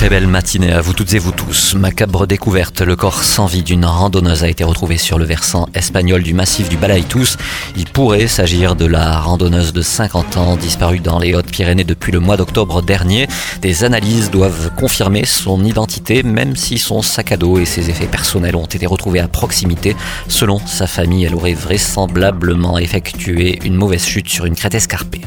Très belle matinée à vous toutes et vous tous. Macabre découverte, le corps sans vie d'une randonneuse a été retrouvé sur le versant espagnol du massif du Balaïtous. Il pourrait s'agir de la randonneuse de 50 ans disparue dans les Hautes-Pyrénées depuis le mois d'octobre dernier. Des analyses doivent confirmer son identité, même si son sac à dos et ses effets personnels ont été retrouvés à proximité. Selon sa famille, elle aurait vraisemblablement effectué une mauvaise chute sur une crête escarpée.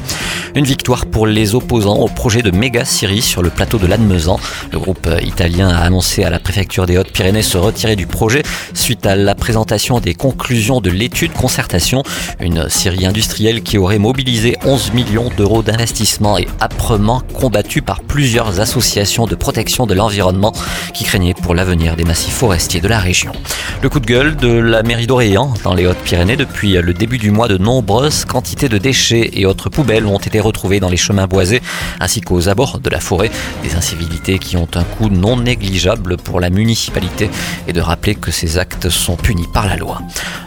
Une victoire pour les opposants au projet de méga Syrie sur le plateau de Lannemezan. Le groupe italien a annoncé à la préfecture des Hautes-Pyrénées se retirer du projet suite à la présentation des conclusions de l'étude concertation. Une Syrie industrielle qui aurait mobilisé 11 millions d'euros d'investissement et âprement combattu par plusieurs associations de protection de l'environnement qui craignaient pour l'avenir des massifs forestiers de la région. Le coup de gueule de la mairie d'Orléans dans les Hautes-Pyrénées depuis le début du mois de nombreuses quantités de déchets et autres poubelles ont été retrouvées dans les chemins boisés ainsi qu'aux abords de la forêt. Des incivilités qui ont un coût non négligeable pour la municipalité et de rappeler que ces actes sont punis par la loi.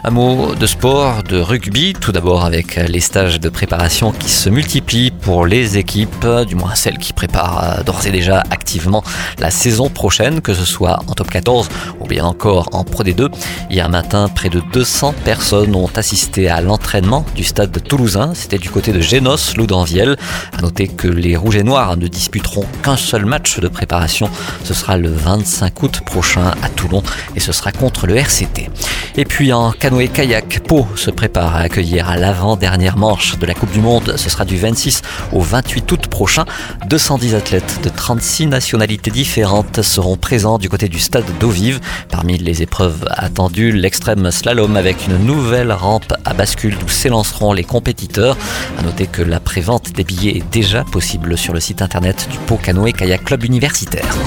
Un mot de sport, de rugby, tout d'abord avec les stages de préparation qui se multiplient pour les équipes, du moins celles qui préparent d'ores et déjà activement la saison prochaine, que ce soit en top 14 ou bien encore en Pro D2. Hier matin, près de 200 personnes ont assisté à l'entraînement du stade de toulousain. C'était du côté de Génos, Loudanviel. À noter que les Rouges et Noirs ne disputeront qu'un seul match de préparation ce sera le 25 août prochain à Toulon et ce sera contre le RCT. Et puis en canoë-kayak, Pau se prépare à accueillir à l'avant-dernière manche de la Coupe du Monde. Ce sera du 26 au 28 août prochain. 210 athlètes de 36 nationalités différentes seront présents du côté du stade d'eau vive. Parmi les épreuves attendues, l'extrême slalom avec une nouvelle rampe à bascule d'où s'élanceront les compétiteurs. À noter que la prévente des billets est déjà possible sur le site internet du Pau Canoë Kayak Club Universitaire.